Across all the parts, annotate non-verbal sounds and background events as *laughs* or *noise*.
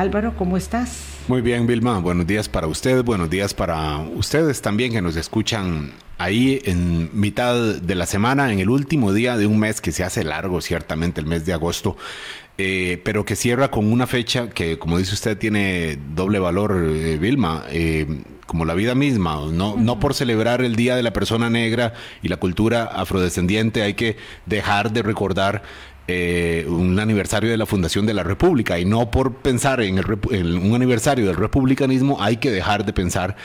Álvaro, ¿cómo estás? Muy bien, Vilma. Buenos días para usted, buenos días para ustedes también que nos escuchan ahí en mitad de la semana, en el último día de un mes que se hace largo, ciertamente, el mes de agosto. Eh, pero que cierra con una fecha que, como dice usted, tiene doble valor, eh, Vilma, eh, como la vida misma. No, no por celebrar el Día de la Persona Negra y la cultura afrodescendiente hay que dejar de recordar un aniversario de la fundación de la República. Y no por pensar en, un aniversario del republicanismo hay que dejar de pensar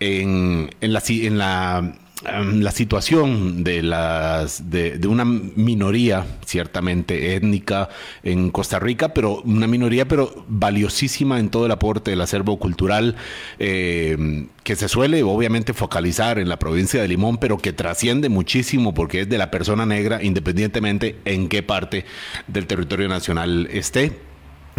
en, en en la Em, la situación de, las, de, una minoría, ciertamente étnica en Costa Rica, pero una minoría, pero valiosísima en todo el aporte del acervo cultural, em, que se suele obviamente focalizar en la provincia de Limón, pero que trasciende muchísimo porque es de la persona negra, independientemente en qué parte del territorio nacional esté.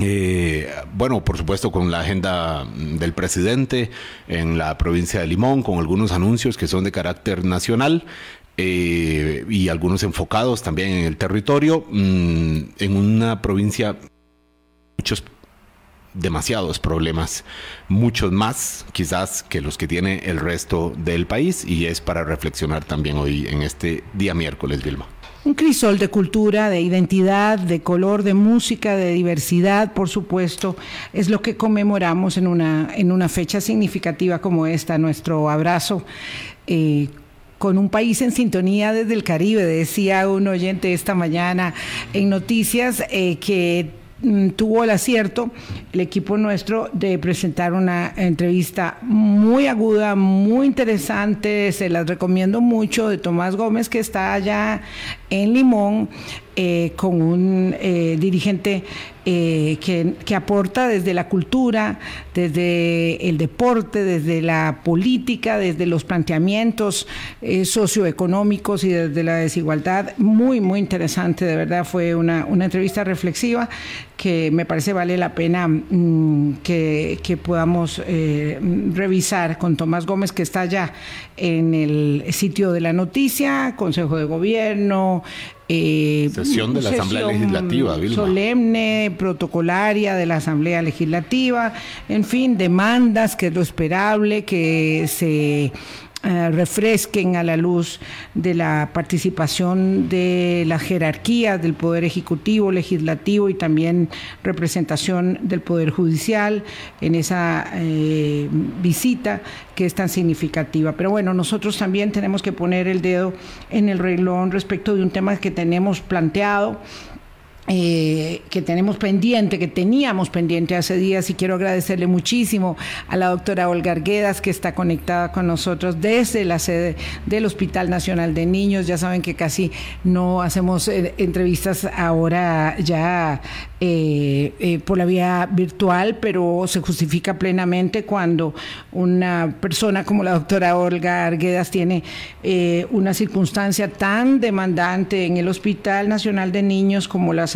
Eh, bueno, por supuesto con la agenda del presidente en la provincia de Limón, con algunos anuncios que son de carácter nacional. Eh, y algunos enfocados también en el territorio, mm, en una provincia muchos demasiados problemas, muchos más quizás que los que tiene el resto del país y es para reflexionar también hoy en este día miércoles, Vilma. Un crisol de cultura, de identidad, de color, de música, de diversidad, por supuesto, es lo que conmemoramos en una, en una fecha significativa como esta, nuestro abrazo. Eh, con un país en sintonía desde el Caribe, decía un oyente esta mañana en noticias eh, que Mm, tuvo el acierto el equipo nuestro de presentar una entrevista muy aguda, muy interesante, se las recomiendo mucho, de Tomás Gómez, que está allá en Limón, eh, con un eh, dirigente eh, que, aporta desde la cultura, desde el deporte, desde la política, desde los planteamientos socioeconómicos y desde la desigualdad. Muy, muy interesante, de verdad, fue una, entrevista reflexiva que me parece vale la pena mm, que, que, podamos revisar con Tomás Gómez, que está allá en el sitio de la noticia, Consejo de Gobierno, eh, sesión de la Asamblea Legislativa, solemne, protocolaria de la Asamblea Legislativa, en fin, demandas, que es lo esperable, que se eh, refresquen a la luz de la participación de la jerarquía del Poder Ejecutivo, Legislativo y también representación del Poder Judicial en esa eh, visita que es tan significativa. Pero bueno, nosotros también tenemos que poner el dedo en el reglón respecto de un tema que tenemos planteado eh, que tenemos pendiente, que teníamos pendiente hace días y quiero agradecerle muchísimo a la doctora Olga Arguedas que está conectada con nosotros desde la sede del Hospital Nacional de Niños. Ya saben que casi no hacemos eh, entrevistas ahora ya eh, por la vía virtual, pero se justifica plenamente cuando una persona como la doctora Olga Arguedas tiene una circunstancia tan demandante en el Hospital Nacional de Niños como las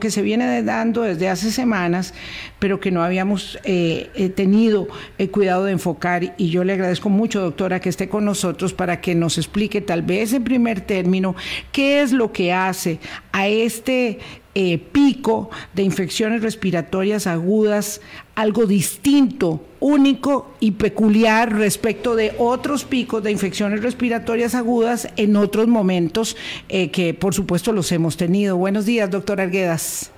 que se viene dando desde hace semanas, pero que no habíamos eh, eh, tenido el cuidado de enfocar. Y yo le agradezco mucho, doctora, que esté con nosotros para que nos explique, tal vez en primer término, qué es lo que hace a este eh, pico de infecciones respiratorias agudas, algo distinto, único y peculiar respecto de otros picos de infecciones respiratorias agudas en otros momentos eh, que por supuesto los hemos tenido. Buenos días, doctor Arguedas.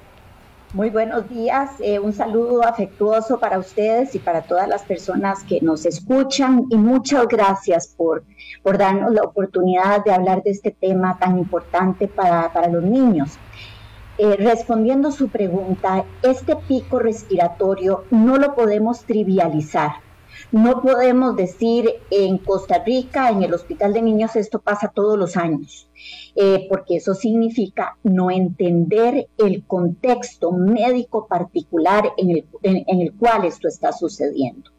Muy buenos días, eh, un saludo afectuoso para ustedes y para todas las personas que nos escuchan y muchas gracias por, por darnos la oportunidad de hablar de este tema tan importante para, para los niños. Eh, respondiendo su pregunta, este pico respiratorio no lo podemos trivializar. No podemos decir en Costa Rica, en el Hospital de Niños, esto pasa todos los años, eh, porque eso significa no entender el contexto médico particular en el, en el cual esto está sucediendo.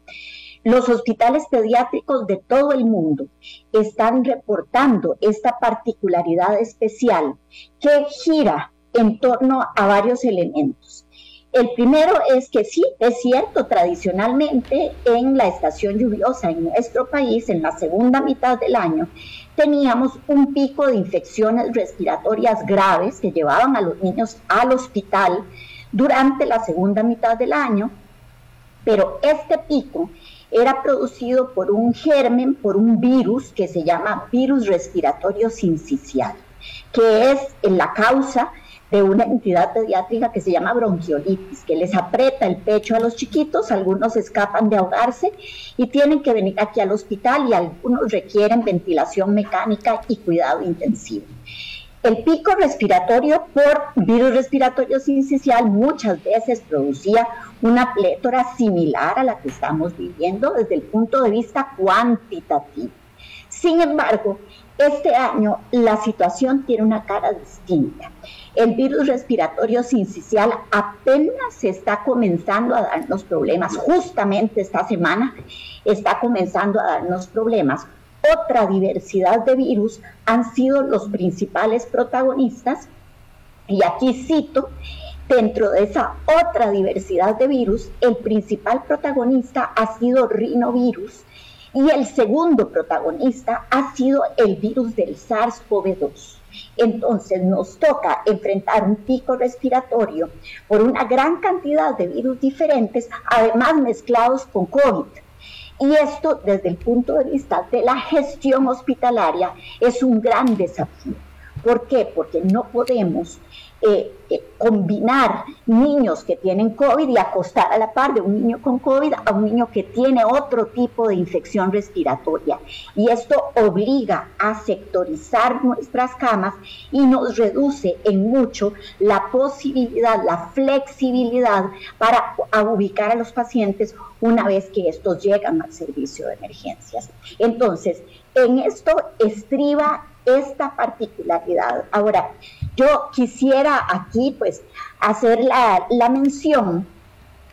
Los hospitales pediátricos de todo el mundo están reportando esta particularidad especial que gira en torno a varios elementos. El primero es que sí, es cierto, tradicionalmente en la estación lluviosa en nuestro país, en la segunda mitad del año, teníamos un pico de infecciones respiratorias graves que llevaban a los niños al hospital durante la segunda mitad del año Pero este pico era producido por un germen, por un virus que se llama virus respiratorio sincicial, que es la causa de una entidad pediátrica que se llama bronquiolitis, que les aprieta el pecho a los chiquitos, algunos escapan de ahogarse y tienen que venir aquí al hospital y algunos requieren ventilación mecánica y cuidado intensivo. El pico respiratorio por virus respiratorio sincicial muchas veces producía una plétora similar a la que estamos viviendo desde el punto de vista cuantitativo. Sin embargo, este año la situación tiene una cara distinta. El virus respiratorio sincicial apenas está comenzando a darnos problemas. Justamente esta semana está comenzando a darnos problemas otra diversidad de virus han sido los principales protagonistas. Y aquí cito, dentro de esa otra diversidad de virus, el principal protagonista ha sido rinovirus y el segundo protagonista ha sido el virus del SARS-CoV-2. Entonces nos toca enfrentar un pico respiratorio por una gran cantidad de virus diferentes, además mezclados con COVID. Y esto desde el punto de vista de la gestión hospitalaria es un gran desafío. ¿Por qué? Porque no podemos eh, eh, combinar niños que tienen COVID y acostar a la par de un niño con COVID a un niño que tiene otro tipo de infección respiratoria. Y esto obliga a sectorizar nuestras camas y nos reduce en mucho la posibilidad, la flexibilidad para ubicar a los pacientes una vez que estos llegan al servicio de emergencias. Entonces, en esto estriba esta particularidad. Ahora, yo quisiera aquí pues hacer la, la mención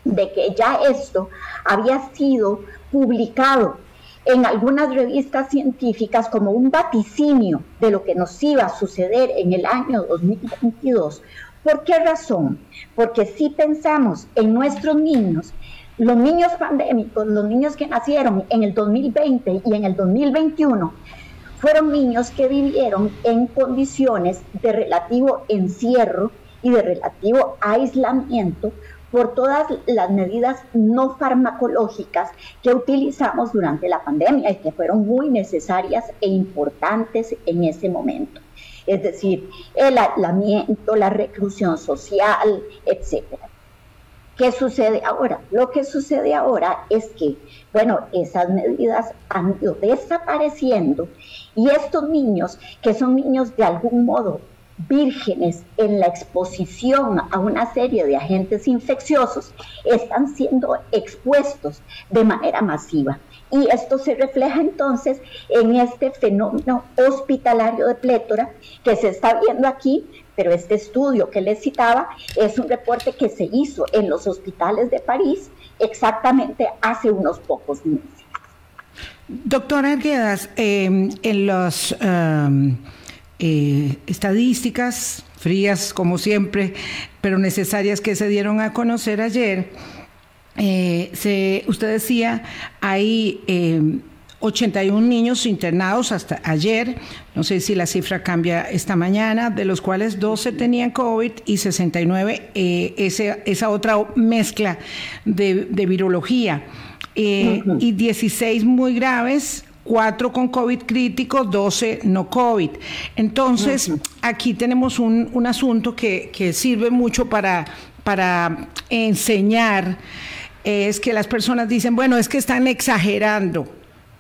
de que ya esto había sido publicado en algunas revistas científicas como un vaticinio de lo que nos iba a suceder en el año 2022. ¿Por qué razón? Porque si pensamos en nuestros niños, los niños pandémicos, los niños que nacieron en el 2020 y en el 2021, fueron niños que vivieron en condiciones de relativo encierro y de relativo aislamiento por todas las medidas no farmacológicas que utilizamos durante la pandemia y que fueron muy necesarias e importantes en ese momento. Es decir, el aislamiento, la reclusión social, etcétera. ¿Qué sucede ahora? Lo que sucede ahora es que, bueno, esas medidas han ido desapareciendo y estos niños, que son niños de algún modo vírgenes en la exposición a una serie de agentes infecciosos, están siendo expuestos de manera masiva. Y esto se refleja entonces en este fenómeno hospitalario de plétora que se está viendo aquí, pero este estudio que les citaba es un reporte que se hizo en los hospitales de París exactamente hace unos pocos meses. Doctora Arguedas, em, en las em, eh, estadísticas frías, como siempre, pero necesarias que se dieron a conocer ayer, eh, se, usted decía, hay 81 em, niños internados hasta ayer, no sé si la cifra cambia esta mañana, de los cuales 12 tenían COVID y 69 eh, esa otra mezcla de, de virología. Eh, y 16 muy graves, 4 con COVID crítico, 12 no COVID. Entonces, aquí tenemos un, un asunto que, que, sirve mucho para, para enseñar, es que las personas dicen, bueno, es que están exagerando.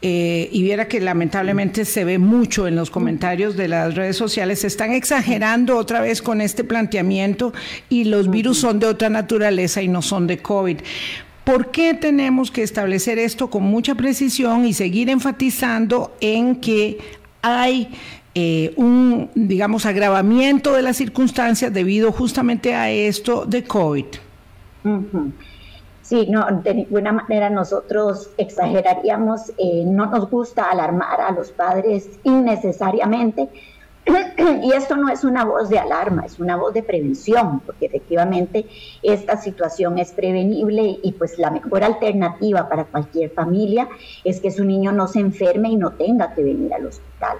Eh, y viera que lamentablemente se ve mucho en los comentarios de las redes sociales, se están exagerando otra vez con este planteamiento y los virus son de otra naturaleza y no son de COVID. ¿Por qué tenemos que establecer esto con mucha precisión y seguir enfatizando en que hay eh, un, digamos, agravamiento de las circunstancias debido justamente a esto de COVID? Sí, no, de ninguna manera nosotros exageraríamos, eh, no nos gusta alarmar a los padres innecesariamente y esto no es una voz de alarma, es una voz de prevención, porque efectivamente esta situación es prevenible y pues la mejor alternativa para cualquier familia es que su niño no se enferme y no tenga que venir al hospital.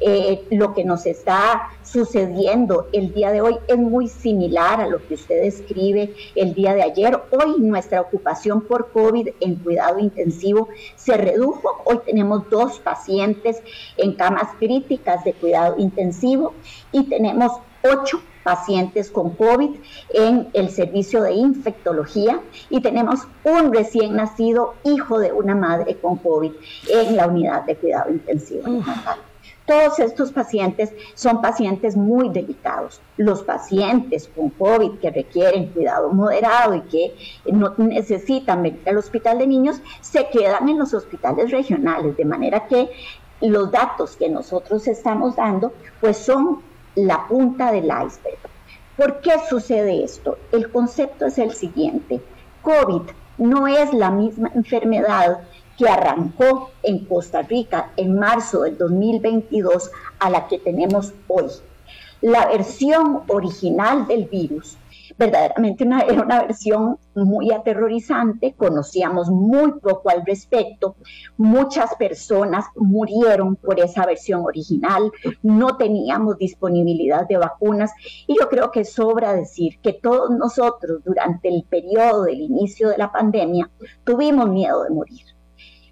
Eh, lo que nos está sucediendo el día de hoy es muy similar a lo que usted escribe el día de ayer. Hoy nuestra ocupación por COVID en cuidado intensivo se redujo. Hoy tenemos dos pacientes en camas críticas de cuidado intensivo y tenemos ocho pacientes con COVID en el servicio de infectología y tenemos un recién nacido hijo de una madre con COVID en la unidad de cuidado intensivo. Todos estos pacientes son pacientes muy delicados. Los pacientes con COVID que requieren cuidado moderado y que no necesitan venir al hospital de niños se quedan en los hospitales regionales, de manera que los datos que nosotros estamos dando pues son la punta del iceberg. ¿Por qué sucede esto? El concepto es el siguiente. COVID no es la misma enfermedad que arrancó en Costa Rica en marzo del 2022 a la que tenemos hoy. La versión original del virus verdaderamente era una versión muy aterrorizante, conocíamos muy poco al respecto, muchas personas murieron por esa versión original, no teníamos disponibilidad de vacunas y yo creo que sobra decir que todos nosotros durante el periodo del inicio de la pandemia tuvimos miedo de morir.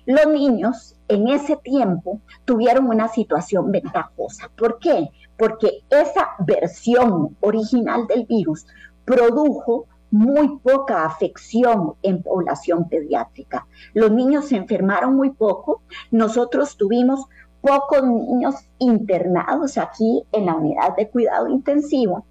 Los niños en ese tiempo tuvieron una situación ventajosa. ¿Por qué? Porque esa versión original del virus produjo muy poca afección en población pediátrica. Los niños se enfermaron muy poco. Nosotros tuvimos pocos niños internados aquí en la unidad de cuidado intensivo.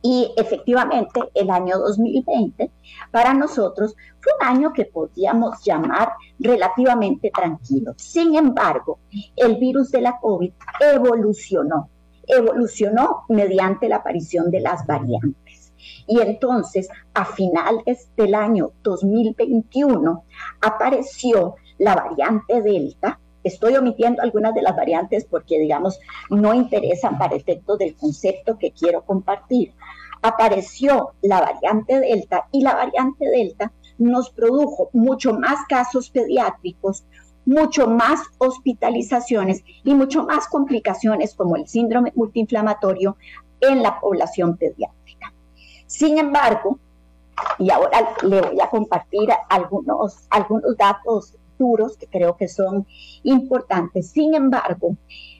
Y efectivamente el año 2020 para nosotros fue un año que podíamos llamar relativamente tranquilo. Sin embargo, el virus de la COVID evolucionó, evolucionó mediante la aparición de las variantes. Y entonces, a finales del año 2021, apareció la variante Delta. Estoy omitiendo algunas de las variantes porque, digamos, no interesan para efectos del concepto que quiero compartir. Apareció la variante Delta y la variante Delta nos produjo mucho más casos pediátricos, mucho más hospitalizaciones y mucho más complicaciones como el síndrome multiinflamatorio en la población pediátrica. Sin embargo, y ahora le voy a compartir algunos, algunos datos duros que creo que son importantes. Sin embargo,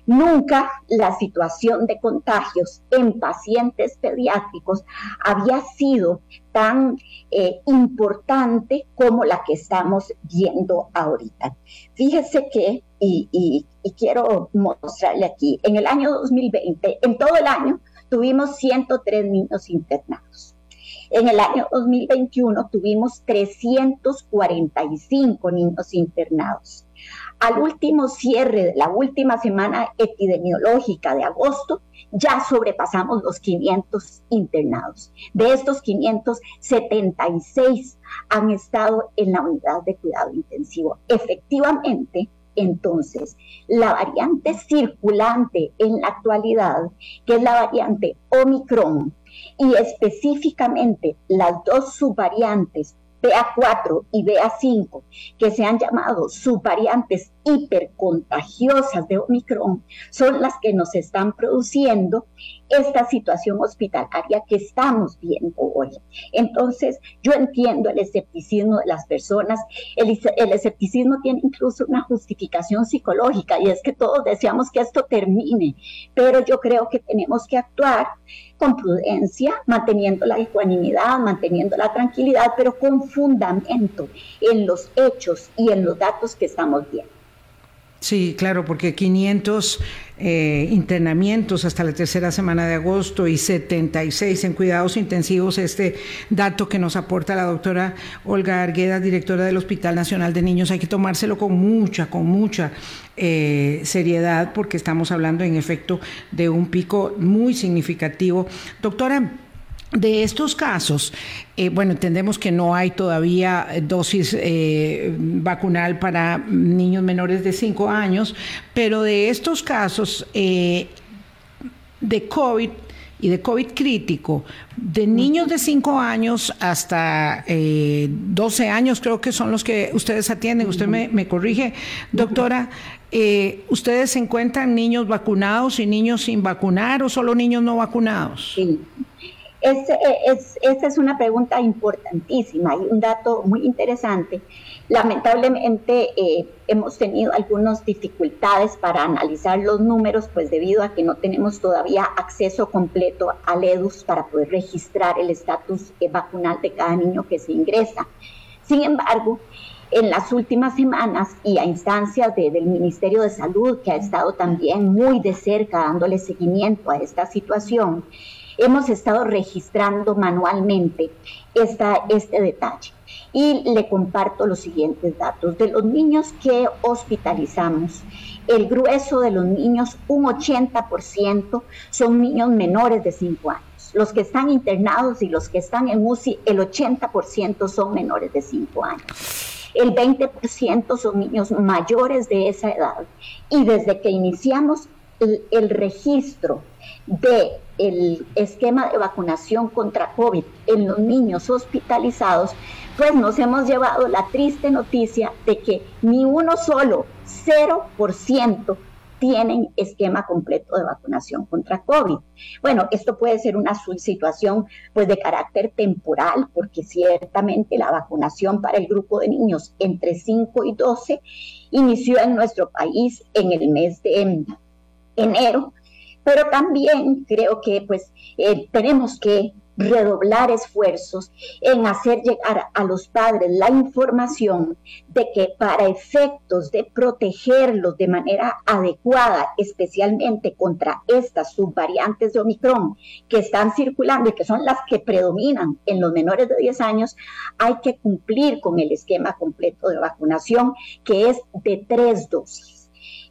nunca la situación de contagios en pacientes pediátricos había sido tan eh, importante como la que estamos viendo ahorita. Fíjese que, y quiero mostrarle aquí, en el año 2020, en todo el año, tuvimos 103 niños internados. En el año 2021 tuvimos 345 niños internados. Al último cierre de la última semana epidemiológica de agosto, ya sobrepasamos los 500 internados. De estos 576 han estado en la unidad de cuidado intensivo. Efectivamente, entonces, la variante circulante en la actualidad, que es la variante Omicron, y específicamente las dos subvariantes BA4 y BA5, que se han llamado subvariantes hipercontagiosas de Omicron, son las que nos están produciendo esta situación hospitalaria que estamos viendo hoy. Entonces, yo entiendo el escepticismo de las personas. El, el, escepticismo tiene incluso una justificación psicológica y es que todos deseamos que esto termine, pero yo creo que tenemos que actuar con prudencia, manteniendo la ecuanimidad, manteniendo la tranquilidad, pero con fundamento en los hechos y en los datos que estamos viendo. Sí, claro, porque 500 eh, internamientos hasta la tercera semana de agosto y 76 en cuidados intensivos, este dato que nos aporta la doctora Olga Argueda, directora del Hospital Nacional de Niños, hay que tomárselo con mucha, con mucha eh, seriedad porque estamos hablando en efecto de un pico muy significativo. Doctora, de estos casos, eh, bueno, entendemos que no hay todavía dosis eh, vacunal para niños menores de 5 años, pero de estos casos eh, de COVID y de COVID crítico, de niños de 5 años hasta 12 años, creo que son los que ustedes atienden, usted me, me corrige, doctora, eh, ¿ustedes encuentran niños vacunados y niños sin vacunar o solo niños no vacunados? Sí. Es, es, esta es una pregunta importantísima y un dato muy interesante. Lamentablemente eh, hemos tenido algunas dificultades para analizar los números, pues debido a que no tenemos todavía acceso completo al EDUS para poder registrar el estatus eh, vacunal de cada niño que se ingresa. Sin embargo, en las últimas semanas y a instancias del Ministerio de Salud, que ha estado también muy de cerca dándole seguimiento a esta situación, hemos estado registrando manualmente esta, este detalle. Y le comparto los siguientes datos. De los niños que hospitalizamos, el grueso de los niños, un 80%, son niños menores de 5 años. Los que están internados y los que están en UCI, el 80% son menores de 5 años el 20% son niños mayores de esa edad. Y desde que iniciamos el, registro del el esquema de vacunación contra COVID en los niños hospitalizados, pues nos hemos llevado la triste noticia de que ni uno solo, 0%, tienen esquema completo de vacunación contra COVID. Bueno, esto puede ser una situación pues de carácter temporal, porque ciertamente la vacunación para el grupo de niños entre 5 y 12 inició en nuestro país en el mes de enero, pero también creo que pues eh, tenemos que redoblar esfuerzos en hacer llegar a los padres la información de que para efectos de protegerlos de manera adecuada, especialmente contra estas subvariantes de Omicron que están circulando y que son las que predominan en los menores de 10 años, hay que cumplir con el esquema completo de vacunación que es de tres dosis.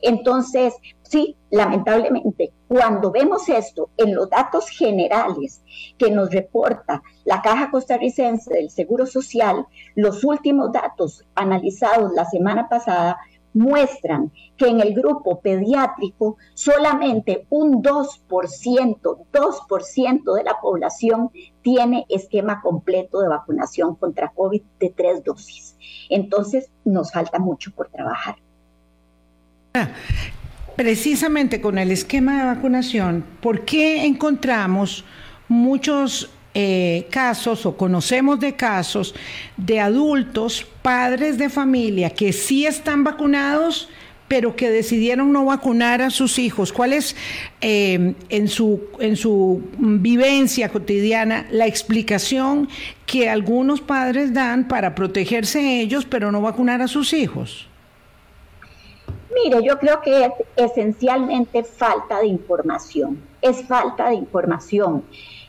Entonces, Sí, lamentablemente, cuando vemos esto en los datos generales que nos reporta la Caja Costarricense del Seguro Social, los últimos datos analizados la semana pasada muestran que en el grupo pediátrico solamente un 2%, 2% de la población tiene esquema completo de vacunación contra COVID de tres dosis. Entonces, nos falta mucho por trabajar. Ah, precisamente con el esquema de vacunación, ¿por qué encontramos muchos eh, casos o conocemos de casos de adultos, padres de familia que sí están vacunados, pero que decidieron no vacunar a sus hijos? ¿Cuál es eh, en, su, en su vivencia cotidiana la explicación que algunos padres dan para protegerse ellos, pero no vacunar a sus hijos? Mire, yo creo que es esencialmente falta de información, es falta de información.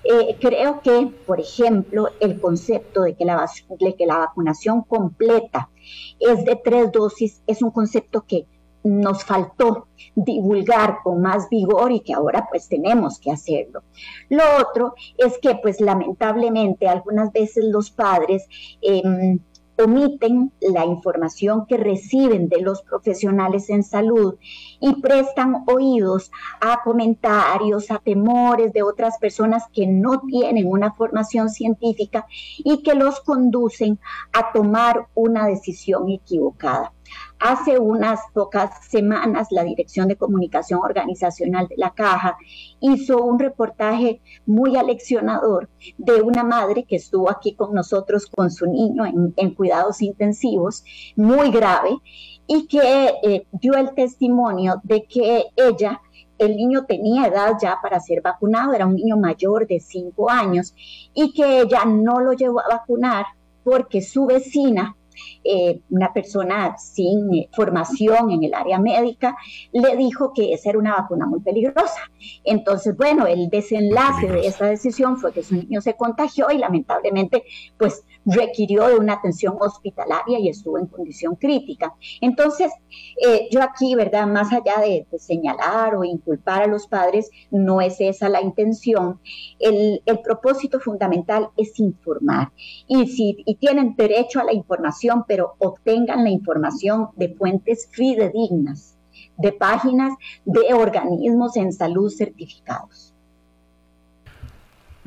Eh, creo que, por ejemplo, el concepto de que, la, de que la vacunación completa es de tres dosis es un concepto que nos faltó divulgar con más vigor y que ahora pues tenemos que hacerlo. Lo otro es que pues lamentablemente algunas veces los padres em, omiten la información que reciben de los profesionales en salud y prestan oídos a comentarios, a temores de otras personas que no tienen una formación científica y que los conducen a tomar una decisión equivocada. Hace unas pocas semanas la Dirección de Comunicación Organizacional de la Caja hizo un reportaje muy aleccionador de una madre que estuvo aquí con nosotros con su niño en, cuidados intensivos, muy grave, y que eh, dio el testimonio de que ella el niño tenía edad ya para ser vacunado, era un niño mayor de 5 años, y que ella no lo llevó a vacunar porque su vecina eh, una persona sin eh, formación en el área médica, le dijo que esa era una vacuna muy peligrosa. Entonces, bueno, el desenlace de esa decisión fue que su niño se contagió y lamentablemente, pues requirió de una atención hospitalaria y estuvo en condición crítica. Entonces, eh, yo aquí, ¿verdad? Más allá de, señalar o inculpar a los padres, no es esa la intención. El, propósito fundamental es informar. Y si y tienen derecho a la información, pero obtengan la información de fuentes fidedignas, de páginas de organismos en salud certificados.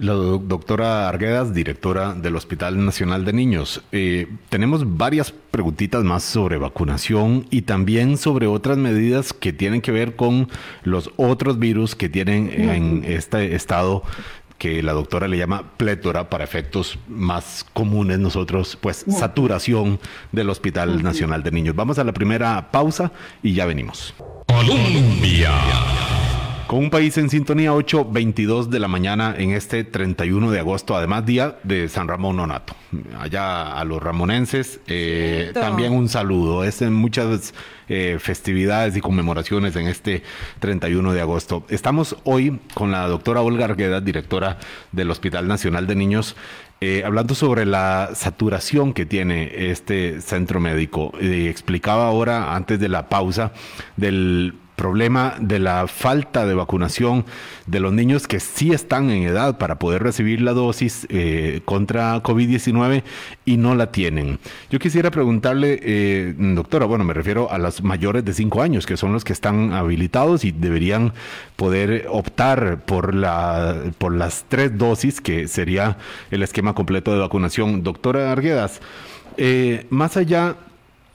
La doctora Arguedas, directora del Hospital Nacional de Niños. Eh, tenemos varias preguntitas más sobre vacunación y también sobre otras medidas que tienen que ver con los otros virus que tienen en este estado que la doctora le llama plétora para efectos más comunes nosotros, pues saturación del Hospital Nacional de Niños. Vamos a la primera pausa y ya venimos. Colombia. Con un país en sintonía 8.22 de la mañana en este 31 de agosto, además día de San Ramón Nonato. Allá a los ramonenses, eh, también un saludo. Es en muchas eh, festividades y conmemoraciones en este 31 de agosto. Estamos hoy con la doctora Olga Argueda, directora del Hospital Nacional de Niños, eh, hablando sobre la saturación que tiene este centro médico. explicaba ahora, antes de la pausa, del problema de la falta de vacunación de los niños que sí están en edad para poder recibir la dosis eh, contra COVID-19 y no la tienen. Yo quisiera preguntarle, eh, doctora, bueno, me refiero a los mayores de 5 años, que son los que están habilitados y deberían poder optar por, la, por las tres dosis, que sería el esquema completo de vacunación. Doctora Arguedas, eh, más allá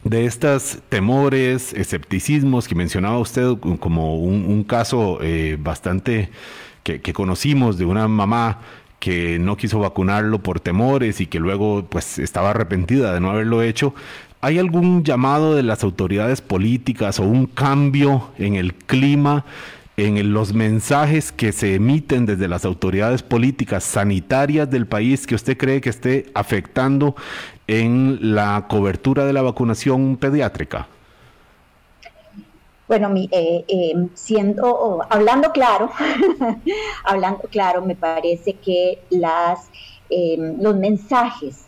de estos temores, escepticismos que mencionaba usted como un, caso eh, bastante que, conocimos de una mamá que no quiso vacunarlo por temores y que luego pues estaba arrepentida de no haberlo hecho. ¿Hay algún llamado de las autoridades políticas o un cambio en el clima en los mensajes que se emiten desde las autoridades políticas sanitarias del país que usted cree que esté afectando en la cobertura de la vacunación pediátrica? Bueno, eh, eh, siendo, hablando claro, *laughs* hablando claro, me parece que las, eh, los mensajes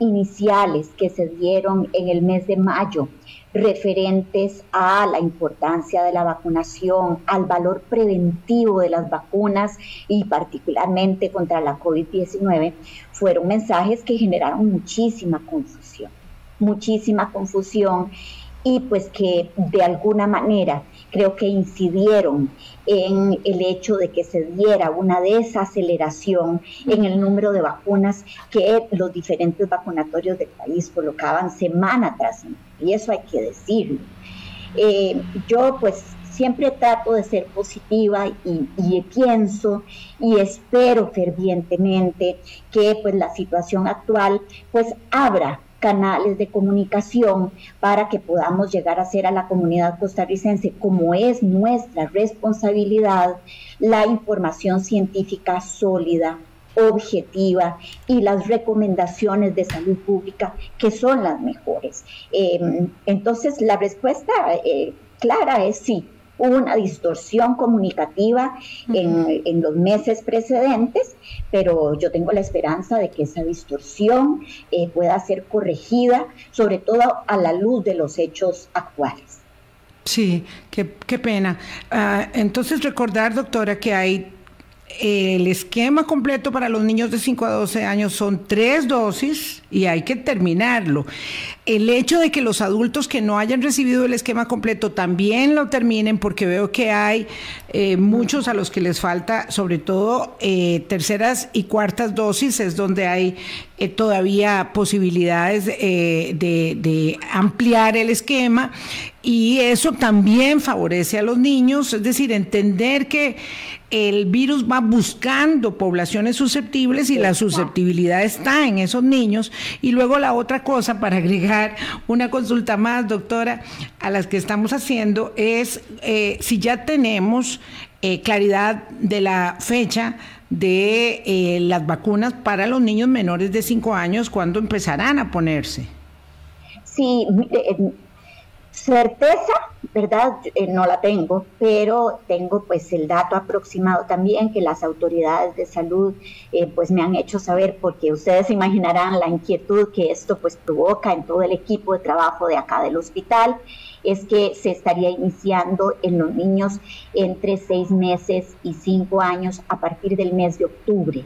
iniciales que se dieron en el mes de mayo referentes a la importancia de la vacunación, al valor preventivo de las vacunas y particularmente contra la COVID-19, fueron mensajes que generaron muchísima confusión, muchísima confusión y pues que de alguna manera creo que incidieron en el hecho de que se diera una desaceleración en el número de vacunas que los diferentes vacunatorios del país colocaban semana tras semana. Y eso hay que decirlo. Eh, yo pues siempre trato de ser positiva y, y, pienso y espero fervientemente que pues la situación actual pues abra canales de comunicación para que podamos llegar a ser a la comunidad costarricense, como es nuestra responsabilidad, la información científica sólida, objetiva y las recomendaciones de salud pública que son las mejores. Em, entonces, la respuesta eh, clara es sí, hubo una distorsión comunicativa en, los meses precedentes, pero yo tengo la esperanza de que esa distorsión eh, pueda ser corregida, sobre todo a la luz de los hechos actuales. Sí, qué, pena. Ah, entonces recordar, doctora, que hay el esquema completo para los niños de 5 a 12 años son tres dosis y hay que terminarlo. El hecho de que los adultos que no hayan recibido el esquema completo también lo terminen, porque veo que hay eh, muchos a los que les falta, sobre todo eh, terceras y cuartas dosis, es donde hay eh, todavía posibilidades de, de ampliar el esquema y eso también favorece a los niños, es decir, entender que el virus va buscando poblaciones susceptibles y la susceptibilidad está en esos niños. Y luego la otra cosa, para agregar una consulta más, doctora, a las que estamos haciendo, es eh, si ya tenemos eh, claridad de la fecha de eh, las vacunas para los niños menores de 5 años, ¿cuándo empezarán a ponerse? Sí, certeza ¿verdad? Eh, no la tengo, pero tengo pues el dato aproximado también que las autoridades de salud eh, pues me han hecho saber porque ustedes imaginarán la inquietud que esto pues provoca en todo el equipo de trabajo de acá del hospital es que se estaría iniciando en los niños entre seis meses y cinco años a partir del mes de octubre.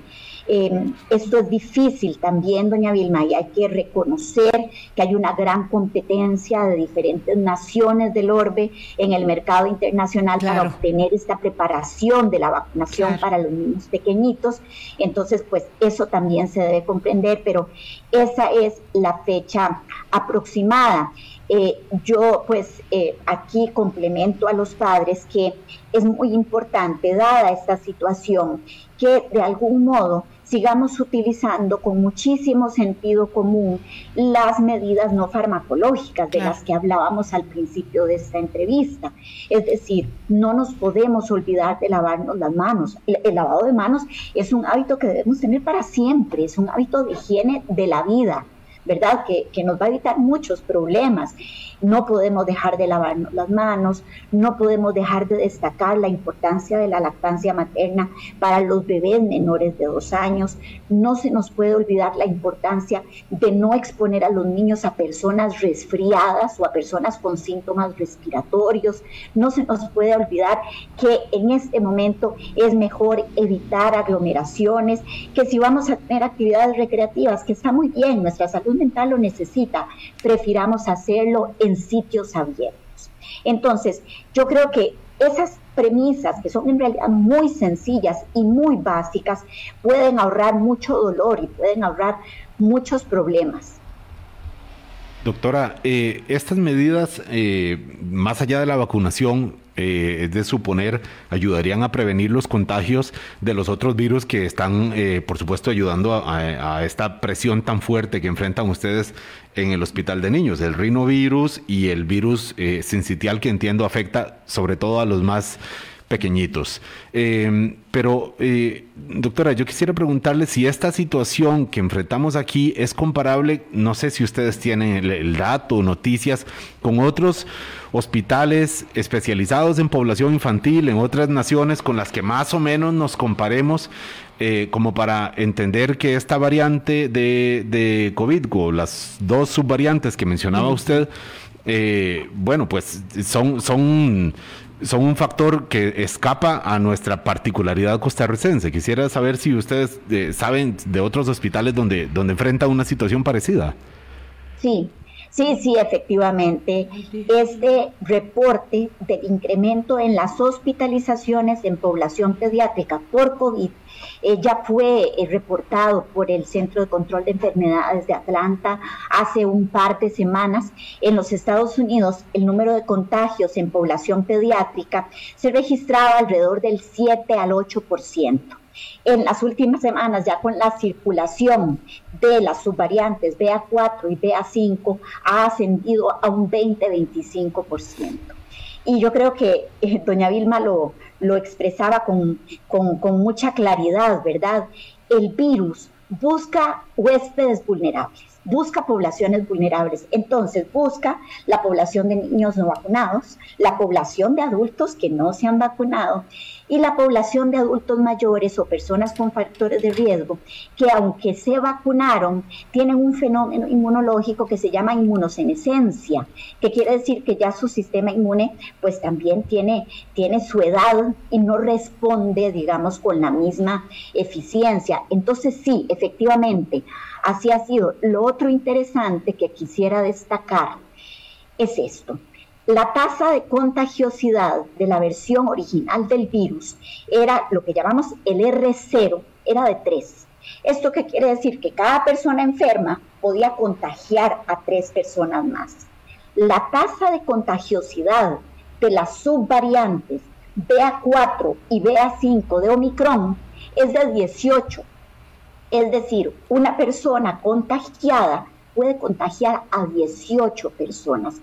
Eh, esto es difícil también, doña Vilma, y hay que reconocer que hay una gran competencia de diferentes naciones del orbe en el mercado internacional para obtener esta preparación de la vacunación para los niños pequeñitos. Entonces, pues eso también se debe comprender, pero esa es la fecha aproximada. Eh, yo pues eh, aquí complemento a los padres que es muy importante, dada esta situación, que de algún modo sigamos utilizando con muchísimo sentido común las medidas no farmacológicas de las que hablábamos al principio de esta entrevista. Es decir, no nos podemos olvidar de lavarnos las manos. el lavado de manos es un hábito que debemos tener para siempre, es un hábito de higiene de la vida. ¿verdad? Que, que, nos va a evitar muchos problemas. No podemos dejar de lavarnos las manos, no podemos dejar de destacar la importancia de la lactancia materna para los bebés menores de dos años. No se nos puede olvidar la importancia de no exponer a los niños a personas resfriadas o a personas con síntomas respiratorios. No se nos puede olvidar que en este momento es mejor evitar aglomeraciones, que si vamos a tener actividades recreativas, que está muy bien, nuestra salud mental lo necesita, prefiramos hacerlo en sitios abiertos. Entonces, yo creo que esas premisas, que son en realidad muy sencillas y muy básicas, pueden ahorrar mucho dolor y pueden ahorrar muchos problemas. Doctora, eh, estas medidas, eh, más allá de la vacunación, eh, es de suponer, ayudarían a prevenir los contagios de los otros virus que están, eh, por supuesto, ayudando a, esta presión tan fuerte que enfrentan ustedes en el hospital de niños, el rinovirus y el virus eh, que entiendo afecta sobre todo a los más pequeñitos. Em, pero, eh, doctora, yo quisiera preguntarle si esta situación que enfrentamos aquí es comparable, no sé si ustedes tienen el, dato, noticias, con otros hospitales especializados en población infantil en otras naciones con las que más o menos nos comparemos. Eh, como para entender que esta variante de, de COVID, o las dos subvariantes que mencionaba usted, eh, bueno, pues son, son son un factor que escapa a nuestra particularidad costarricense. Quisiera saber si ustedes eh, saben de otros hospitales donde, donde enfrenta una situación parecida. Sí, Sí, sí, efectivamente. Este reporte del incremento en las hospitalizaciones en población pediátrica por COVID eh, ya fue reportado por el Centro de Control de Enfermedades de Atlanta hace un par de semanas. En los Estados Unidos, el número de contagios en población pediátrica se registraba alrededor del 7 al 8% en las últimas semanas, ya con la circulación de las subvariantes BA4 y BA5, ha ascendido a un 20-25%. Y yo creo que eh, doña Vilma lo, lo expresaba con, con, con mucha claridad, ¿verdad? El virus busca huéspedes vulnerables, busca poblaciones vulnerables. Entonces busca la población de niños no vacunados, la población de adultos que no se han vacunado y la población de adultos mayores o personas con factores de riesgo que aunque se vacunaron tienen un fenómeno inmunológico que se llama inmunosenescencia, que quiere decir que ya su sistema inmune pues también tiene, tiene su edad y no responde digamos con la misma eficiencia. Entonces sí, efectivamente, así ha sido. Lo otro interesante que quisiera destacar es esto la tasa de contagiosidad de la versión original del virus era lo que llamamos el R0, era de 3. ¿Esto qué quiere decir? Que cada persona enferma podía contagiar a tres personas más. La tasa de contagiosidad de las subvariantes BA4 y BA5 de Omicron es de 18. Es decir, una persona contagiada puede contagiar a 18 personas.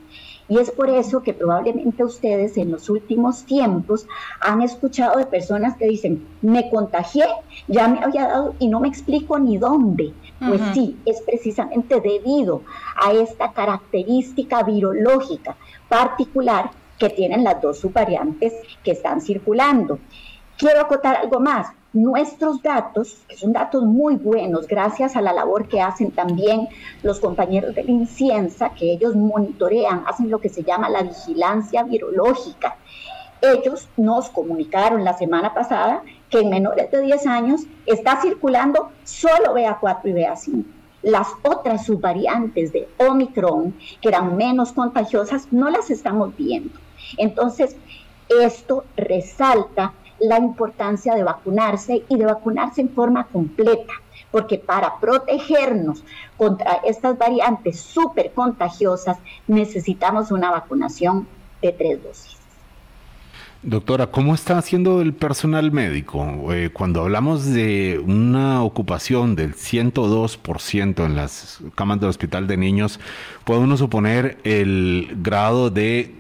Y es por eso que probablemente ustedes en los últimos tiempos han escuchado de personas que dicen, me contagié, ya me había dado y no me explico ni dónde. Pues sí, es precisamente debido a esta característica virológica particular que tienen las dos subvariantes que están circulando. Quiero acotar algo más nuestros datos, que son datos muy buenos, gracias a la labor que hacen también los compañeros de la Inciensa, que ellos monitorean, hacen lo que se llama la vigilancia virológica. Ellos nos comunicaron la semana pasada que en menores de 10 años está circulando solo BA4 y BA5. Las otras subvariantes de Omicron, que eran menos contagiosas, no las estamos viendo. Entonces, esto resalta la importancia de vacunarse y de vacunarse en forma completa, porque para protegernos contra estas variantes súper contagiosas necesitamos una vacunación de tres dosis. Doctora, ¿cómo está haciendo el personal médico? Eh, cuando hablamos de una ocupación del 102% en las camas del hospital de niños, puede uno suponer el grado de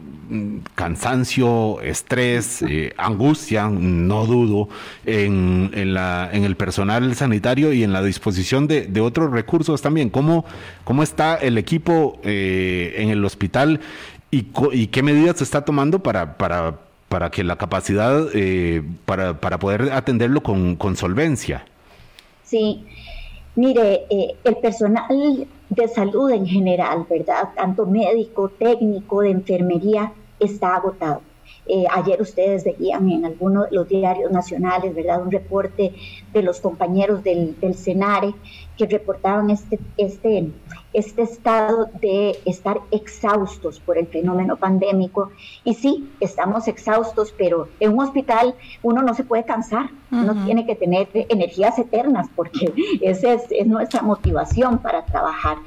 cansancio, estrés, eh, angustia, no dudo, en, la, en, el personal sanitario y en la disposición de, otros recursos también. ¿Cómo, cómo está el equipo eh, en el hospital y, y, qué medidas se está tomando para, para para que la capacidad, eh, para, para, poder atenderlo con, con solvencia. Sí, mire, eh, el personal de salud en general, ¿verdad? Tanto médico, técnico, de enfermería, está agotado. Eh, ayer ustedes veían en algunos de los diarios nacionales, ¿verdad? Un reporte de los compañeros del, del que reportaban este, este, este estado de estar exhaustos por el fenómeno pandémico. Y sí, estamos exhaustos, pero en un hospital uno no se puede cansar, uno tiene que tener energías eternas porque *laughs* esa es, es nuestra motivación para trabajar.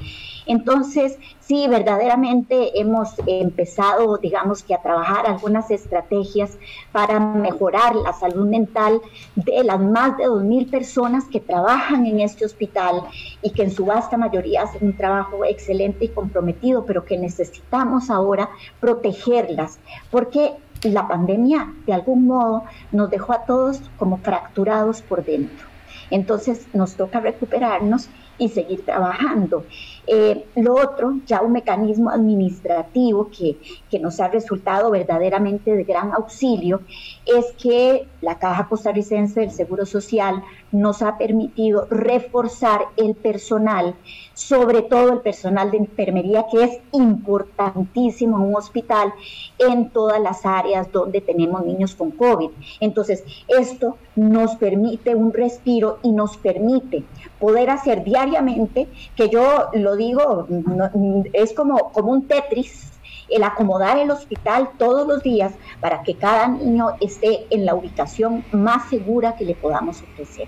Entonces, sí, verdaderamente hemos empezado, digamos que a trabajar algunas estrategias para mejorar la salud mental de las más de 2.000 personas que trabajan en este hospital y que en su vasta mayoría hacen un trabajo excelente y comprometido, pero que necesitamos ahora protegerlas, porque la pandemia de algún modo nos dejó a todos como fracturados por dentro. Entonces nos toca recuperarnos y seguir trabajando. Eh, lo otro, ya un mecanismo administrativo que, que, nos ha resultado verdaderamente de gran auxilio, es que la Caja Costarricense del Seguro Social nos ha permitido reforzar el personal, sobre todo el personal de enfermería, que es importantísimo en un hospital en todas las áreas donde tenemos niños con COVID. Entonces, esto nos permite un respiro y nos permite poder hacer diariamente, que yo lo digo, es como, como un Tetris, el acomodar el hospital todos los días para que cada niño esté en la ubicación más segura que le podamos ofrecer.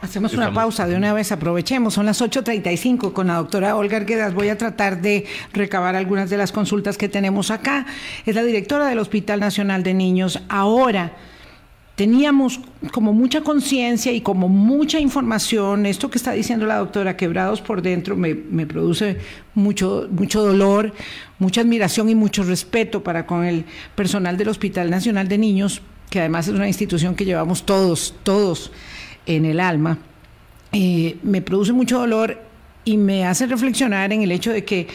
Hacemos una pausa de una vez, aprovechemos. Son las 8.35 con la doctora Olga Arguedas. Voy a tratar de recabar algunas de las consultas que tenemos acá. Es la directora del Hospital Nacional de Niños. Ahora, teníamos como mucha conciencia y como mucha información. Esto que está diciendo la doctora, quebrados por dentro, me, me, produce mucho, mucho dolor, mucha admiración y mucho respeto para con el personal del Hospital Nacional de Niños, que además es una institución que llevamos todos, todos en el alma, eh, me produce mucho dolor y me hace reflexionar en el hecho de que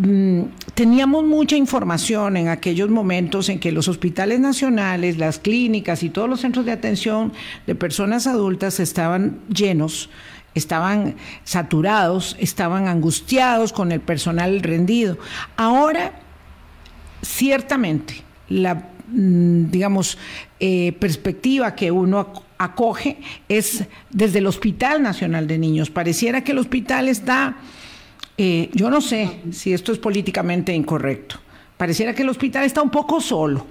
mm, teníamos mucha información en aquellos momentos en que los hospitales nacionales, las clínicas y todos los centros de atención de personas adultas estaban llenos, estaban saturados, estaban angustiados con el personal rendido. Ahora, ciertamente, la mm, digamos, eh, perspectiva que uno acoge es desde el Hospital Nacional de Niños. Pareciera que el hospital está, eh, yo no sé si esto es políticamente incorrecto, pareciera que el hospital está un poco solo,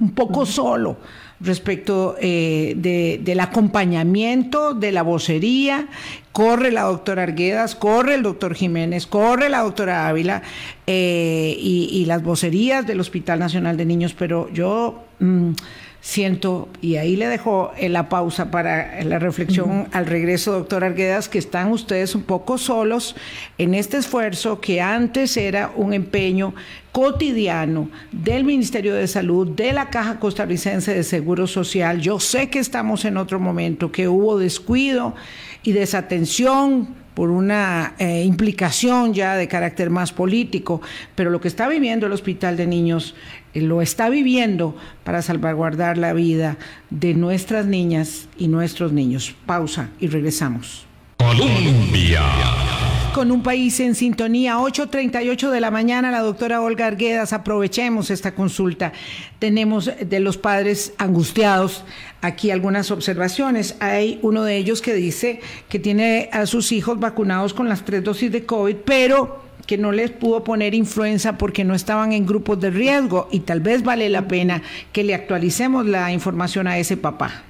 un poco solo respecto eh, del acompañamiento, de la vocería. Corre la doctora Arguedas, corre el doctor Jiménez, corre la doctora Ávila y, y, las vocerías del Hospital Nacional de Niños, pero yo... Mm, siento, y ahí le dejo en la pausa para la reflexión al regreso, doctor Arguedas, que están ustedes un poco solos en este esfuerzo que antes era un empeño cotidiano del Ministerio de Salud, de la Caja Costarricense de Seguro Social. Yo sé que estamos en otro momento, que hubo descuido y desatención por una eh, implicación ya de carácter más político, pero lo que está viviendo el Hospital de Niños eh, lo está viviendo para salvaguardar la vida de nuestras niñas y nuestros niños. Pausa y regresamos. Con un país en sintonía. 8.38 de la mañana, la doctora Olga Arguedas, aprovechemos esta consulta. Tenemos de los padres angustiados aquí algunas observaciones. Hay uno de ellos que dice que tiene a sus hijos vacunados con las tres dosis de COVID, pero que no les pudo poner influenza porque no estaban en grupos de riesgo y tal vez vale la pena que le actualicemos la información a ese papá.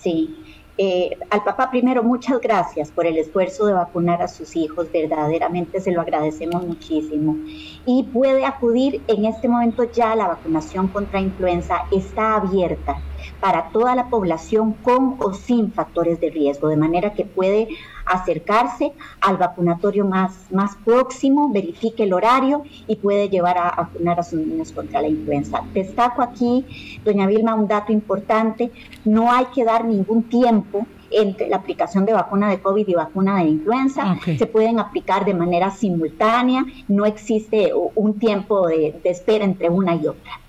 Sí, eh, al papá primero, muchas gracias por el esfuerzo de vacunar a sus hijos, verdaderamente se lo agradecemos muchísimo. Y puede acudir en este momento ya la vacunación contra influenza está abierta para toda la población con o sin factores de riesgo, de manera que puede acercarse al vacunatorio más, más próximo, verifique el horario y puede llevar a, vacunar a sus niños contra la influenza. Destaco aquí, doña Vilma, un dato importante, no hay que dar ningún tiempo entre la aplicación de vacuna de COVID y vacuna de influenza. Se pueden aplicar de manera simultánea, no existe un tiempo de espera entre una y otra.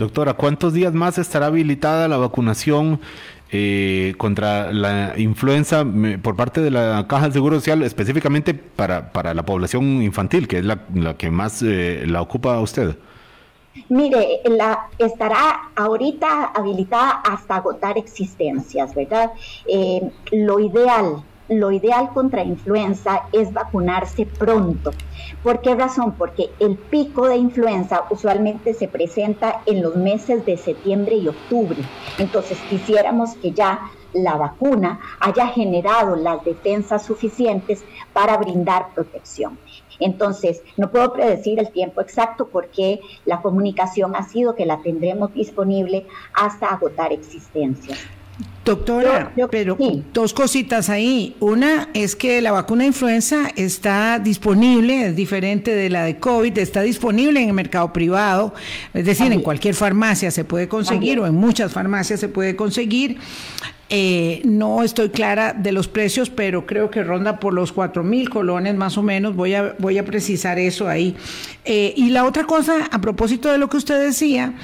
Doctora, ¿cuántos días más estará habilitada la vacunación eh, contra la influenza por parte de la Caja de Seguro Social, específicamente para, para la población infantil, que es la, que más eh, la ocupa a usted? Mire, la, estará ahorita habilitada hasta agotar existencias, ¿verdad? Eh, lo ideal lo ideal contra influenza es vacunarse pronto. ¿Por qué razón? Porque el pico de influenza usualmente se presenta en los meses de septiembre y octubre. Entonces quisiéramos que ya la vacuna haya generado las defensas suficientes para brindar protección. Entonces, no puedo predecir el tiempo exacto porque la comunicación ha sido que la tendremos disponible hasta agotar existencias. Doctora, pero dos cositas ahí. Una es que la vacuna de influenza está disponible, es diferente de la de COVID, está disponible en el mercado privado, es decir, en cualquier farmacia se puede conseguir o en muchas farmacias se puede conseguir. Eh, no estoy clara de los precios, pero creo que ronda por los cuatro mil colones más o menos. Voy a, voy a precisar eso ahí. Eh, y la otra cosa, a propósito de lo que usted decía,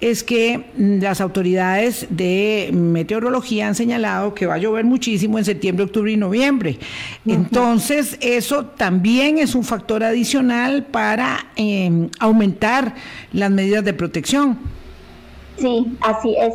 es que mm, las autoridades de meteorología han señalado que va a llover muchísimo en septiembre, octubre y noviembre. Entonces, eso también es un factor adicional para em, aumentar las medidas de protección. Sí, así es.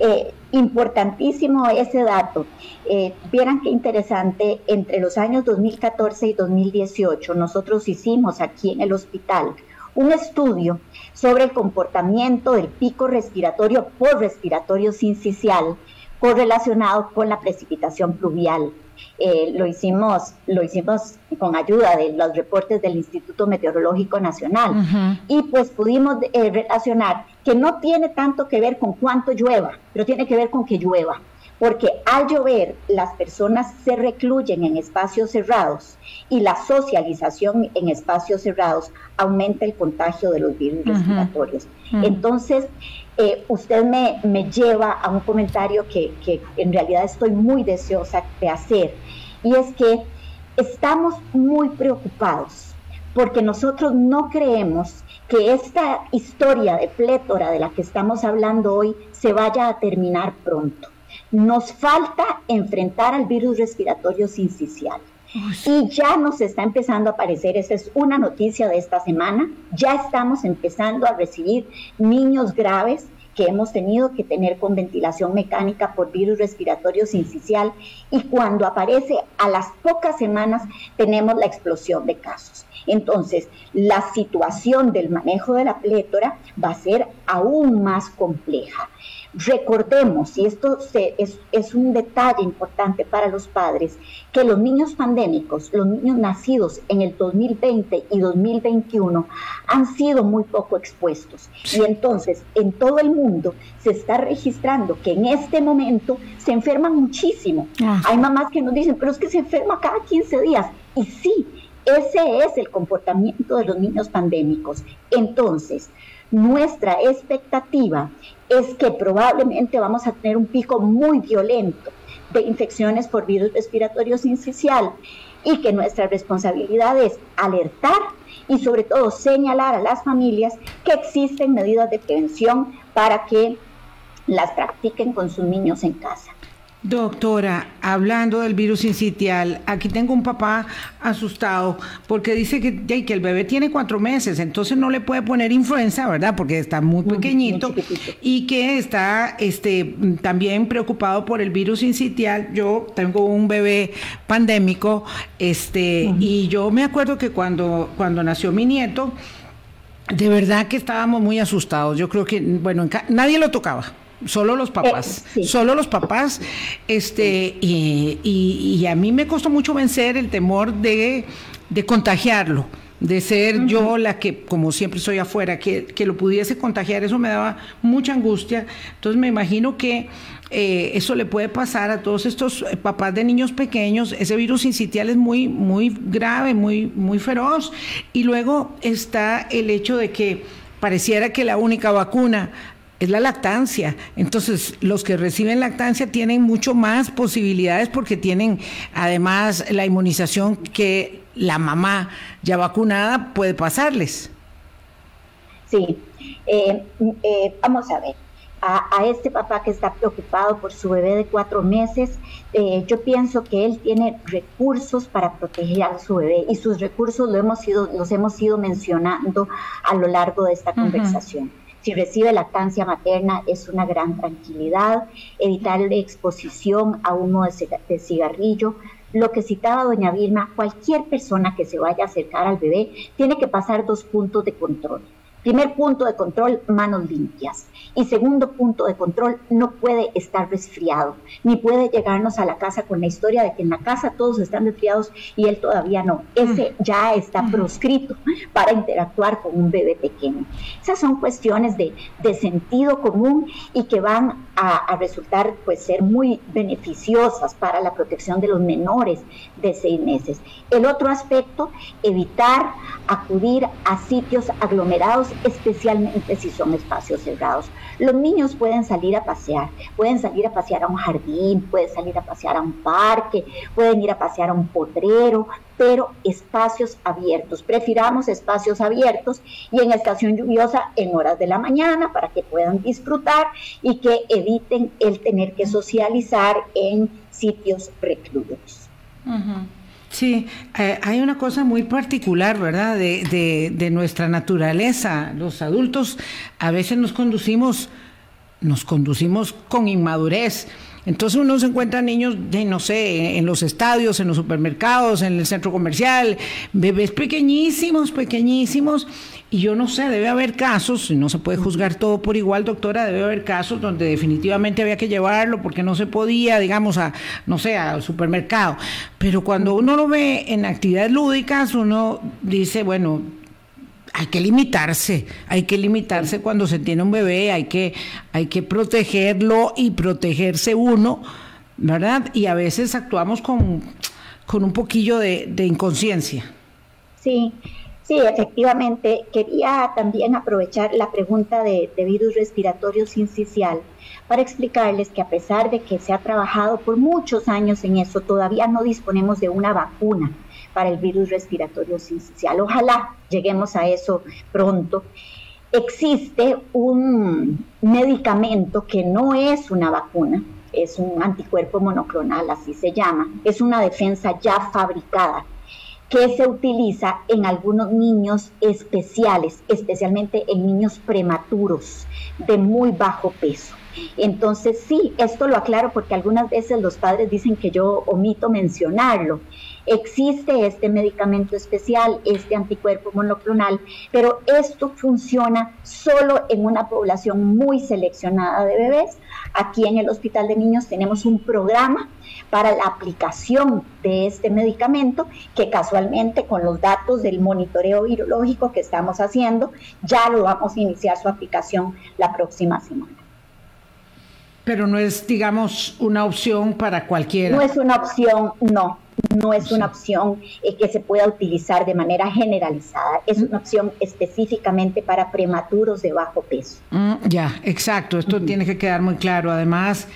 Eh, importantísimo ese dato. Eh, vieran qué interesante, entre los años 2014 y 2018, nosotros hicimos aquí en el hospital un estudio sobre el comportamiento del pico respiratorio por respiratorio sincicial correlacionado con la precipitación pluvial. Eh, lo, hicimos, lo hicimos con ayuda de los reportes del Instituto Meteorológico Nacional. Y pues pudimos eh, relacionar que no tiene tanto que ver con cuánto llueva, pero tiene que ver con que llueva porque al llover las personas se recluyen en espacios cerrados y la socialización en espacios cerrados aumenta el contagio de los virus respiratorios. Entonces, eh, usted me, me, lleva a un comentario que, que en realidad estoy muy deseosa de hacer, y es que estamos muy preocupados porque nosotros no creemos que esta historia de plétora de la que estamos hablando hoy se vaya a terminar pronto. Nos falta enfrentar al virus respiratorio sincicial. Y ya nos está empezando a aparecer, esa es una noticia de esta semana, ya estamos empezando a recibir niños graves que hemos tenido que tener con ventilación mecánica por virus respiratorio sincicial y cuando aparece a las pocas semanas tenemos la explosión de casos. Entonces, la situación del manejo de la plétora va a ser aún más compleja. Recordemos, y esto es, un detalle importante para los padres, que los niños pandémicos, los niños nacidos en el 2020 y 2021, han sido muy poco expuestos. Y entonces, en todo el mundo se está registrando que en este momento se enferman muchísimo. Ah. Hay mamás que nos dicen, pero es que se enferma cada 15 días. Y sí, ese es el comportamiento de los niños pandémicos. Entonces, nuestra expectativa es que probablemente vamos a tener un pico muy violento de infecciones por virus respiratorio sincicial y que nuestra responsabilidad es alertar y sobre todo señalar a las familias que existen medidas de prevención para que las practiquen con sus niños en casa. Doctora, hablando del virus incitial, aquí tengo un papá asustado porque dice que, que, el bebé tiene cuatro meses, entonces no le puede poner influenza, ¿verdad? Porque está muy pequeñito y que está este, también preocupado por el virus incitial. Yo tengo un bebé pandémico este, y yo me acuerdo que cuando, cuando nació mi nieto, de verdad que estábamos muy asustados. Yo creo que, bueno, nadie lo tocaba solo los papás, eh, solo los papás, este, y, a mí me costó mucho vencer el temor de, contagiarlo, de ser yo la que, como siempre soy afuera, que, lo pudiese contagiar, eso me daba mucha angustia. Entonces me imagino que eh, eso le puede pasar a todos estos eh, papás de niños pequeños. Ese virus incitial es muy, muy grave, muy, muy feroz. Y luego está el hecho de que pareciera que la única vacuna es la lactancia. Entonces, los que reciben lactancia tienen mucho más posibilidades porque tienen además la inmunización que la mamá ya vacunada puede pasarles. Sí, eh, eh, vamos a ver. A, este papá que está preocupado por su bebé de cuatro meses, eh, yo pienso que él tiene recursos para proteger a su bebé y sus recursos lo hemos ido, los hemos ido mencionando a lo largo de esta conversación. Si recibe lactancia materna es una gran tranquilidad, evitar la exposición a humo de cigarrillo. Lo que citaba doña Vilma, cualquier persona que se vaya a acercar al bebé tiene que pasar dos puntos de control. Primer punto de control, manos limpias. Y segundo punto de control, no puede estar resfriado, ni puede llegarnos a la casa con la historia de que en la casa todos están resfriados y él todavía no. Ese mm. ya está proscrito para interactuar con un bebé pequeño. Esas son cuestiones de, sentido común y que van a, resultar pues ser muy beneficiosas para la protección de los menores de seis meses. El otro aspecto, evitar acudir a sitios aglomerados especialmente si son espacios cerrados. Los niños pueden salir a pasear, pueden salir a pasear a un jardín, pueden salir a pasear a un parque, pueden ir a pasear a un potrero, pero espacios abiertos. Prefiramos espacios abiertos y en estación lluviosa en horas de la mañana para que puedan disfrutar y que eviten el tener que socializar en sitios recluidos. Sí, eh, hay una cosa muy particular, ¿verdad? De, de, nuestra naturaleza. Los adultos a veces nos conducimos, nos conducimos con inmadurez. Entonces uno se encuentra niños, de, no sé, en los estadios, en los supermercados, en el centro comercial, bebés pequeñísimos, pequeñísimos, y yo no sé, debe haber casos, no se puede juzgar todo por igual, doctora, debe haber casos donde definitivamente había que llevarlo porque no se podía, digamos, a, no sé, al supermercado. Pero cuando uno lo ve en actividades lúdicas, uno dice, bueno, hay que limitarse, hay que limitarse cuando se tiene un bebé, hay que, hay que protegerlo y protegerse uno, ¿verdad? Y a veces actuamos con, con un poquillo de, de inconsciencia. Sí, Sí, efectivamente. Quería también aprovechar la pregunta de, virus respiratorio sincicial para explicarles que a pesar de que se ha trabajado por muchos años en eso, todavía no disponemos de una vacuna para el virus respiratorio sincicial. Ojalá lleguemos a eso pronto. Existe un medicamento que no es una vacuna, es un anticuerpo monoclonal, así se llama, es una defensa ya fabricada que se utiliza en algunos niños especiales, especialmente en niños prematuros de muy bajo peso. Entonces, sí, esto lo aclaro porque algunas veces los padres dicen que yo omito mencionarlo. Existe este medicamento especial, este anticuerpo monoclonal, pero esto funciona solo en una población muy seleccionada de bebés. Aquí en el Hospital de Niños tenemos un programa para la aplicación de este medicamento que casualmente con los datos del monitoreo virológico que estamos haciendo ya lo vamos a iniciar su aplicación la próxima semana. Pero no es, digamos, una opción para cualquiera. No es una opción, no no es una opción eh, que se pueda utilizar de manera generalizada, es una opción específicamente para prematuros de bajo peso. Mm, ya, exacto, esto tiene que quedar muy claro. Además,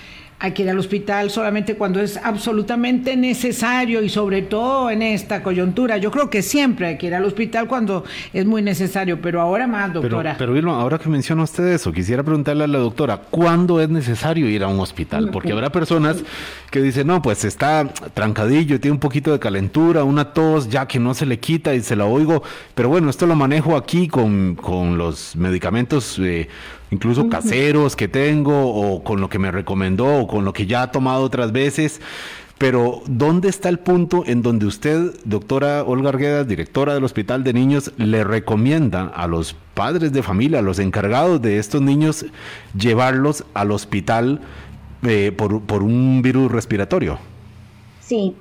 hay que ir al hospital solamente cuando es absolutamente necesario y sobre todo en esta coyuntura. Yo creo que siempre hay que ir al hospital cuando es muy necesario, pero ahora más, doctora. Pero, pero ahora que menciona usted eso, quisiera preguntarle a la doctora, ¿cuándo es necesario ir a un hospital? Porque habrá personas que dicen, no, pues está trancadillo, tiene un poquito de calentura, una tos ya que no se le quita y se la oigo, pero bueno, esto lo manejo aquí con, con los medicamentos. Eh, incluso caseros que tengo o con lo que me recomendó o con lo que ya ha tomado otras veces. Pero, ¿dónde está el punto en donde usted, doctora Olga Arguedas, directora del Hospital de Niños, le recomienda a los padres de familia, a los encargados de estos niños, llevarlos al hospital eh, por, un virus respiratorio? Sí,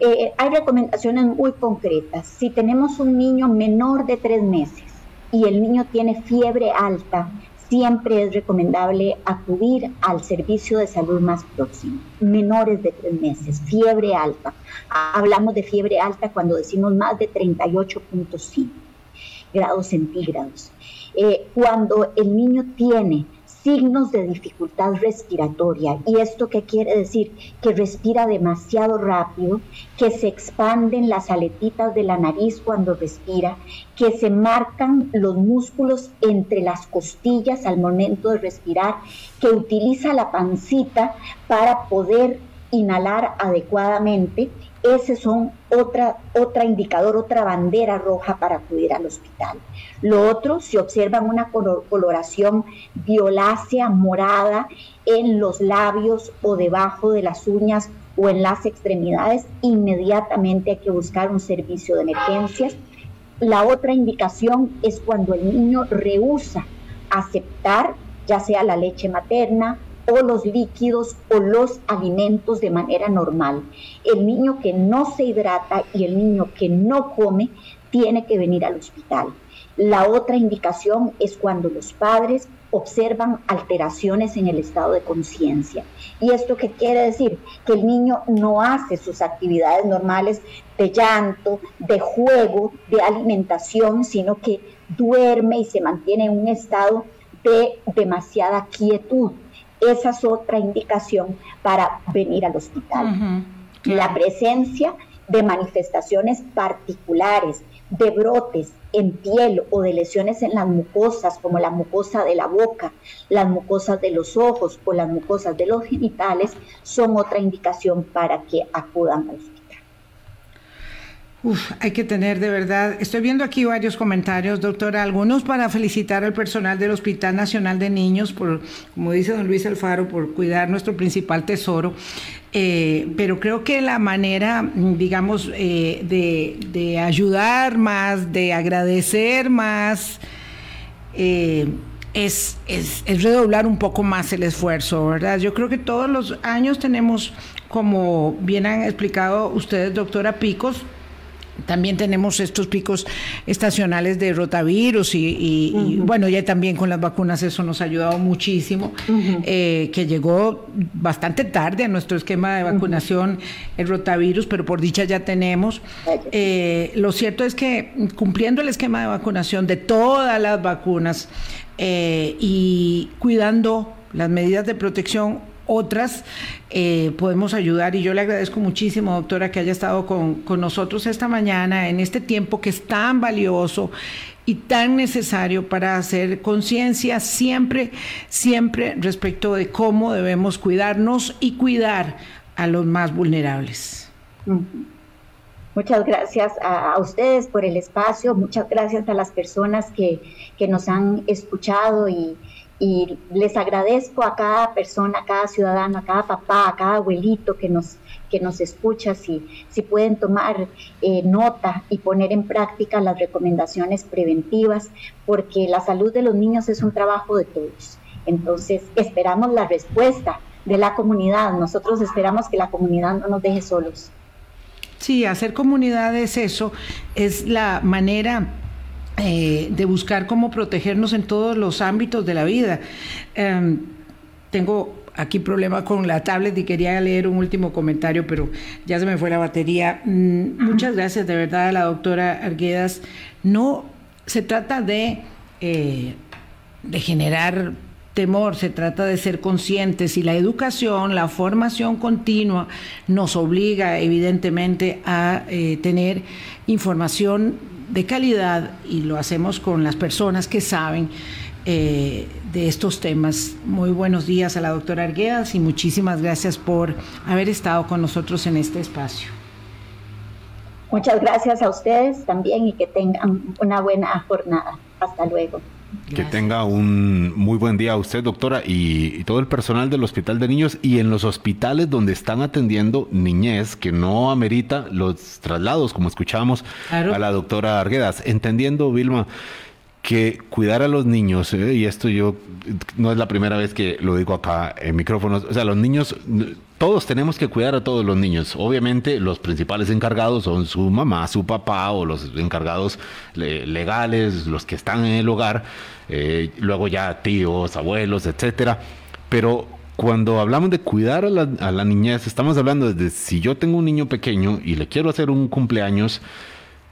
eh, hay recomendaciones muy concretas. Si tenemos un niño menor de tres meses y el niño tiene fiebre alta, siempre es recomendable acudir al servicio de salud más próximo. Menores de tres meses, fiebre alta. Hablamos de fiebre alta cuando decimos más de 38.5 grados centígrados. Eh, cuando el niño tiene signos de dificultad respiratoria. ¿Y esto qué quiere decir? Que respira demasiado rápido, que se expanden las aletitas de la nariz cuando respira, que se marcan los músculos entre las costillas al momento de respirar, que utiliza la pancita para poder inhalar adecuadamente ese son otra, indicador, otra bandera roja para acudir al hospital. Lo otro, si observan una coloración violácea, morada en los labios o debajo de las uñas o en las extremidades, inmediatamente hay que buscar un servicio de emergencias. La otra indicación es cuando el niño rehúsa aceptar ya sea la leche materna, o los líquidos o los alimentos de manera normal. El niño que no se hidrata y el niño que no come tiene que venir al hospital. La otra indicación es cuando los padres observan alteraciones en el estado de conciencia. ¿Y esto qué quiere decir? Que el niño no hace sus actividades normales de llanto, de juego, de alimentación, sino que duerme y se mantiene en un estado de demasiada quietud esa es otra indicación para venir al hospital. La presencia de manifestaciones particulares, de brotes en piel o de lesiones en las mucosas, como la mucosa de la boca, las mucosas de los ojos o las mucosas de los genitales, son otra indicación para que acudan al hospital. Uf, hay que tener de verdad. Estoy viendo aquí varios comentarios, doctora, algunos para felicitar al personal del Hospital Nacional de Niños por, como dice don Luis Alfaro, por cuidar nuestro principal tesoro. Eh, pero creo que la manera, digamos, eh, de, ayudar más, de agradecer más, eh, es, es, es, redoblar un poco más el esfuerzo, ¿verdad? Yo creo que todos los años tenemos, como bien han explicado ustedes, doctora Picos, también tenemos estos picos estacionales de rotavirus y, bueno, ya también con las vacunas eso nos ha ayudado muchísimo, eh, que llegó bastante tarde a nuestro esquema de vacunación el rotavirus, pero por dicha ya tenemos. Eh, lo cierto es que cumpliendo el esquema de vacunación de todas las vacunas eh, y cuidando las medidas de protección otras eh, podemos ayudar. Y yo le agradezco muchísimo, doctora, que haya estado con, nosotros esta mañana en este tiempo que es tan valioso y tan necesario para hacer conciencia siempre, siempre respecto de cómo debemos cuidarnos y cuidar a los más vulnerables. Muchas gracias a, ustedes por el espacio, muchas gracias a las personas que, que nos han escuchado y, y les agradezco a cada persona, a cada ciudadano, a cada papá, a cada abuelito que nos, que nos escucha, si, si pueden tomar eh, nota y poner en práctica las recomendaciones preventivas, porque la salud de los niños es un trabajo de todos. Entonces, esperamos la respuesta de la comunidad. Nosotros esperamos que la comunidad no nos deje solos. Sí, hacer comunidad es eso, es la manera eh, de buscar cómo protegernos en todos los ámbitos de la vida. Em, tengo aquí problema con la tablet y quería leer un último comentario, pero ya se me fue la batería. Mm, muchas gracias de verdad a la doctora Arguedas. No se trata de, eh, de generar temor, se trata de ser conscientes y la educación, la formación continua nos obliga evidentemente a eh, tener información de calidad y lo hacemos con las personas que saben eh, de estos temas. Muy buenos días a la doctora Arguedas y muchísimas gracias por haber estado con nosotros en este espacio. Muchas gracias a ustedes también y que tengan una buena jornada. Hasta luego. Que tenga un muy buen día a usted, doctora, y, todo el personal del Hospital de Niños y en los hospitales donde están atendiendo niñez, que no amerita los traslados, como escuchamos a la doctora Arguedas. Entendiendo, Vilma, que cuidar a los niños, eh, y esto yo no es la primera vez que lo digo acá en micrófonos, o sea, los niños, todos tenemos que cuidar a todos los niños. Obviamente los principales encargados son su mamá, su papá o los encargados legales, los que están en el hogar, eh, luego ya tíos, abuelos, etcétera. Pero cuando hablamos de cuidar a la, a niñez, estamos hablando de si yo tengo un niño pequeño y le quiero hacer un cumpleaños,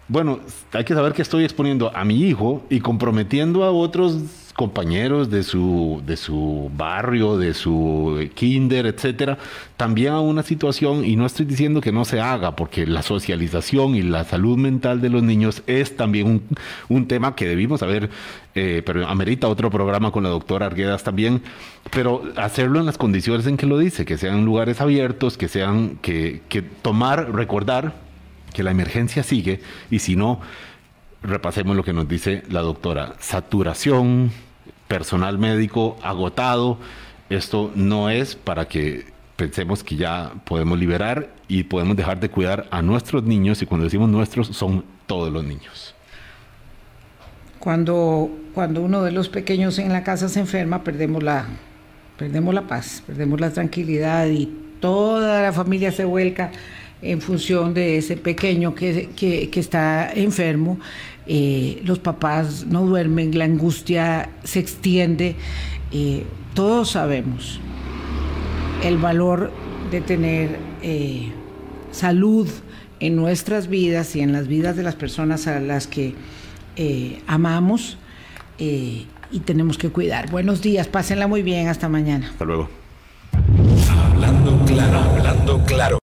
bueno, hay que saber que estoy exponiendo a mi hijo y comprometiendo a otros compañeros de su, de su barrio, de su kinder, etcétera, también a una situación, y no estoy diciendo que no se haga, porque la socialización y la salud mental de los niños es también un, tema que debimos haber, eh, pero amerita otro programa con la doctora Arguedas también, pero hacerlo en las condiciones en que lo dice, que sean lugares abiertos, que sean, que, que tomar, recordar que la emergencia sigue y si no, repasemos lo que nos dice la doctora, saturación, personal médico agotado, esto no es para que pensemos que ya podemos liberar y podemos dejar de cuidar a nuestros niños y cuando decimos nuestros son todos los niños. Cuando, cuando uno de los pequeños en la casa se enferma, perdemos la, perdemos la paz, perdemos la tranquilidad y toda la familia se vuelca en función de ese pequeño que, está enfermo. Eh, los papás no duermen, la angustia se extiende. Eh, todos sabemos el valor de tener eh, salud en nuestras vidas y en las vidas de las personas a las que amamos y tenemos que cuidar. Buenos días, pásenla muy bien, hasta mañana. Hasta luego. Hablando claro, hablando claro.